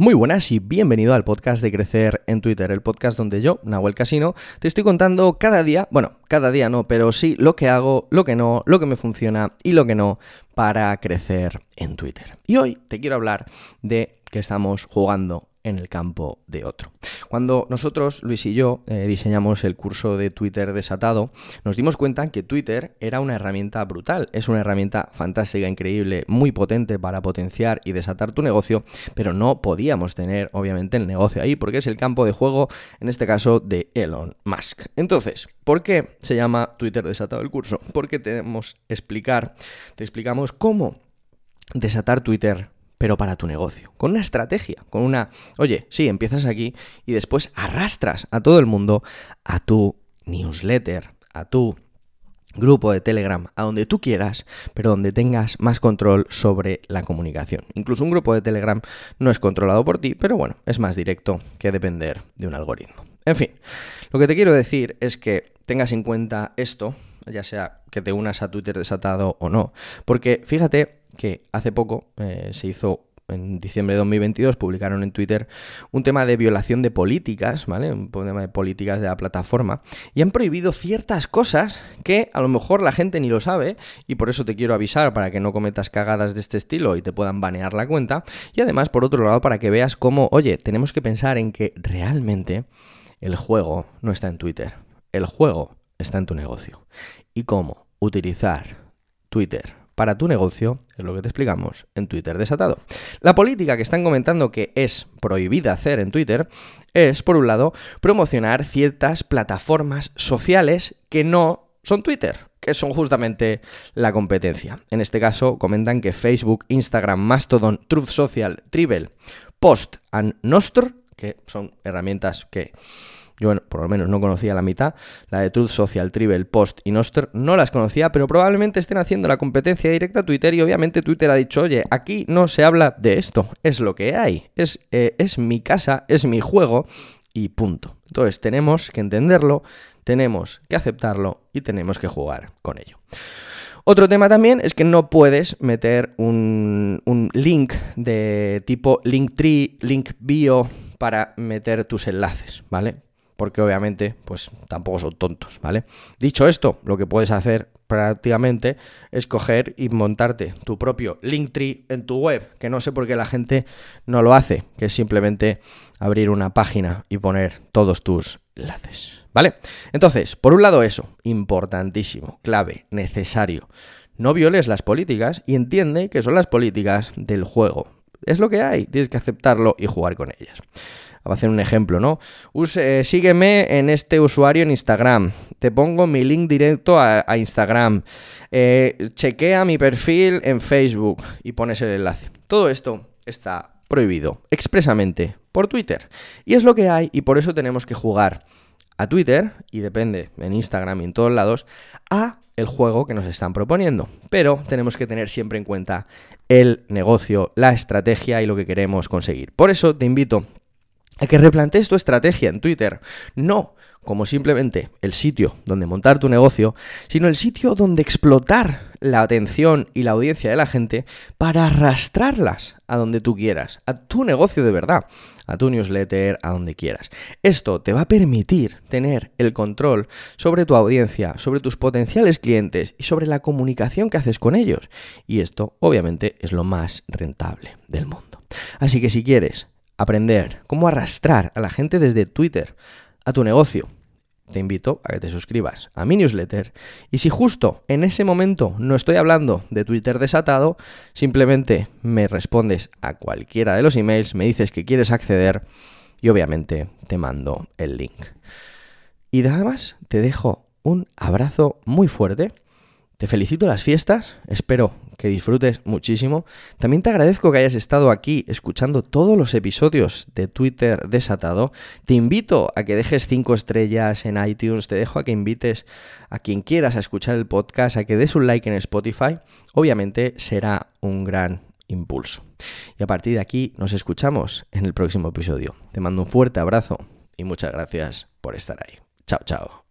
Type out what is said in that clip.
Muy buenas y bienvenido al podcast de Crecer en Twitter, el podcast donde yo, Nahuel Casino, te estoy contando cada día, bueno, cada día no, pero sí lo que hago, lo que no, lo que me funciona y lo que no para crecer en Twitter. Y hoy te quiero hablar de que estamos jugando en el campo de otro. Cuando nosotros, Luis y yo, eh, diseñamos el curso de Twitter desatado, nos dimos cuenta que Twitter era una herramienta brutal, es una herramienta fantástica, increíble, muy potente para potenciar y desatar tu negocio, pero no podíamos tener, obviamente, el negocio ahí porque es el campo de juego, en este caso, de Elon Musk. Entonces, ¿por qué se llama Twitter desatado el curso? Porque tenemos explicar, te explicamos cómo desatar Twitter pero para tu negocio, con una estrategia, con una, oye, sí, empiezas aquí y después arrastras a todo el mundo a tu newsletter, a tu grupo de Telegram, a donde tú quieras, pero donde tengas más control sobre la comunicación. Incluso un grupo de Telegram no es controlado por ti, pero bueno, es más directo que depender de un algoritmo. En fin, lo que te quiero decir es que tengas en cuenta esto, ya sea que te unas a Twitter desatado o no, porque fíjate que hace poco eh, se hizo en diciembre de 2022 publicaron en Twitter un tema de violación de políticas, ¿vale? Un tema de políticas de la plataforma y han prohibido ciertas cosas que a lo mejor la gente ni lo sabe y por eso te quiero avisar para que no cometas cagadas de este estilo y te puedan banear la cuenta y además por otro lado para que veas cómo, oye, tenemos que pensar en que realmente el juego no está en Twitter, el juego está en tu negocio y cómo utilizar Twitter para tu negocio, es lo que te explicamos en Twitter desatado. La política que están comentando que es prohibida hacer en Twitter es, por un lado, promocionar ciertas plataformas sociales que no son Twitter, que son justamente la competencia. En este caso, comentan que Facebook, Instagram, Mastodon, Truth Social, Tribble, Post and Nostr, que son herramientas que yo por lo menos no conocía la mitad, la de Truth Social, Tribble, Post y Noster, no las conocía, pero probablemente estén haciendo la competencia directa a Twitter y obviamente Twitter ha dicho, oye, aquí no se habla de esto, es lo que hay, es, eh, es mi casa, es mi juego y punto. Entonces tenemos que entenderlo, tenemos que aceptarlo y tenemos que jugar con ello. Otro tema también es que no puedes meter un, un link de tipo Linktree, Link Bio para meter tus enlaces, ¿vale? Porque obviamente pues tampoco son tontos, ¿vale? Dicho esto, lo que puedes hacer prácticamente es coger y montarte tu propio Linktree en tu web, que no sé por qué la gente no lo hace, que es simplemente abrir una página y poner todos tus enlaces, ¿vale? Entonces, por un lado eso, importantísimo, clave, necesario. No violes las políticas y entiende que son las políticas del juego. Es lo que hay, tienes que aceptarlo y jugar con ellas. A hacer un ejemplo, ¿no? Eh, sígueme en este usuario en Instagram. Te pongo mi link directo a, Instagram. Eh, chequea mi perfil en Facebook y pones el enlace. Todo esto está prohibido expresamente por Twitter. Y es lo que hay y por eso tenemos que jugar a Twitter, y depende en Instagram y en todos lados, a el juego que nos están proponiendo. Pero tenemos que tener siempre en cuenta el negocio, la estrategia y lo que queremos conseguir. Por eso te invito a que replantees tu estrategia en Twitter. No como simplemente el sitio donde montar tu negocio, sino el sitio donde explotar la atención y la audiencia de la gente para arrastrarlas a donde tú quieras, a tu negocio de verdad, a tu newsletter, a donde quieras. Esto te va a permitir tener el control sobre tu audiencia, sobre tus potenciales clientes y sobre la comunicación que haces con ellos. Y esto obviamente es lo más rentable del mundo. Así que si quieres aprender cómo arrastrar a la gente desde Twitter a tu negocio, te invito a que te suscribas a mi newsletter y si justo en ese momento no estoy hablando de Twitter desatado, simplemente me respondes a cualquiera de los emails, me dices que quieres acceder y obviamente te mando el link. Y nada más, te dejo un abrazo muy fuerte te felicito las fiestas, espero que disfrutes muchísimo. También te agradezco que hayas estado aquí escuchando todos los episodios de Twitter desatado. Te invito a que dejes 5 estrellas en iTunes, te dejo a que invites a quien quieras a escuchar el podcast, a que des un like en Spotify. Obviamente será un gran impulso. Y a partir de aquí nos escuchamos en el próximo episodio. Te mando un fuerte abrazo y muchas gracias por estar ahí. Chao, chao.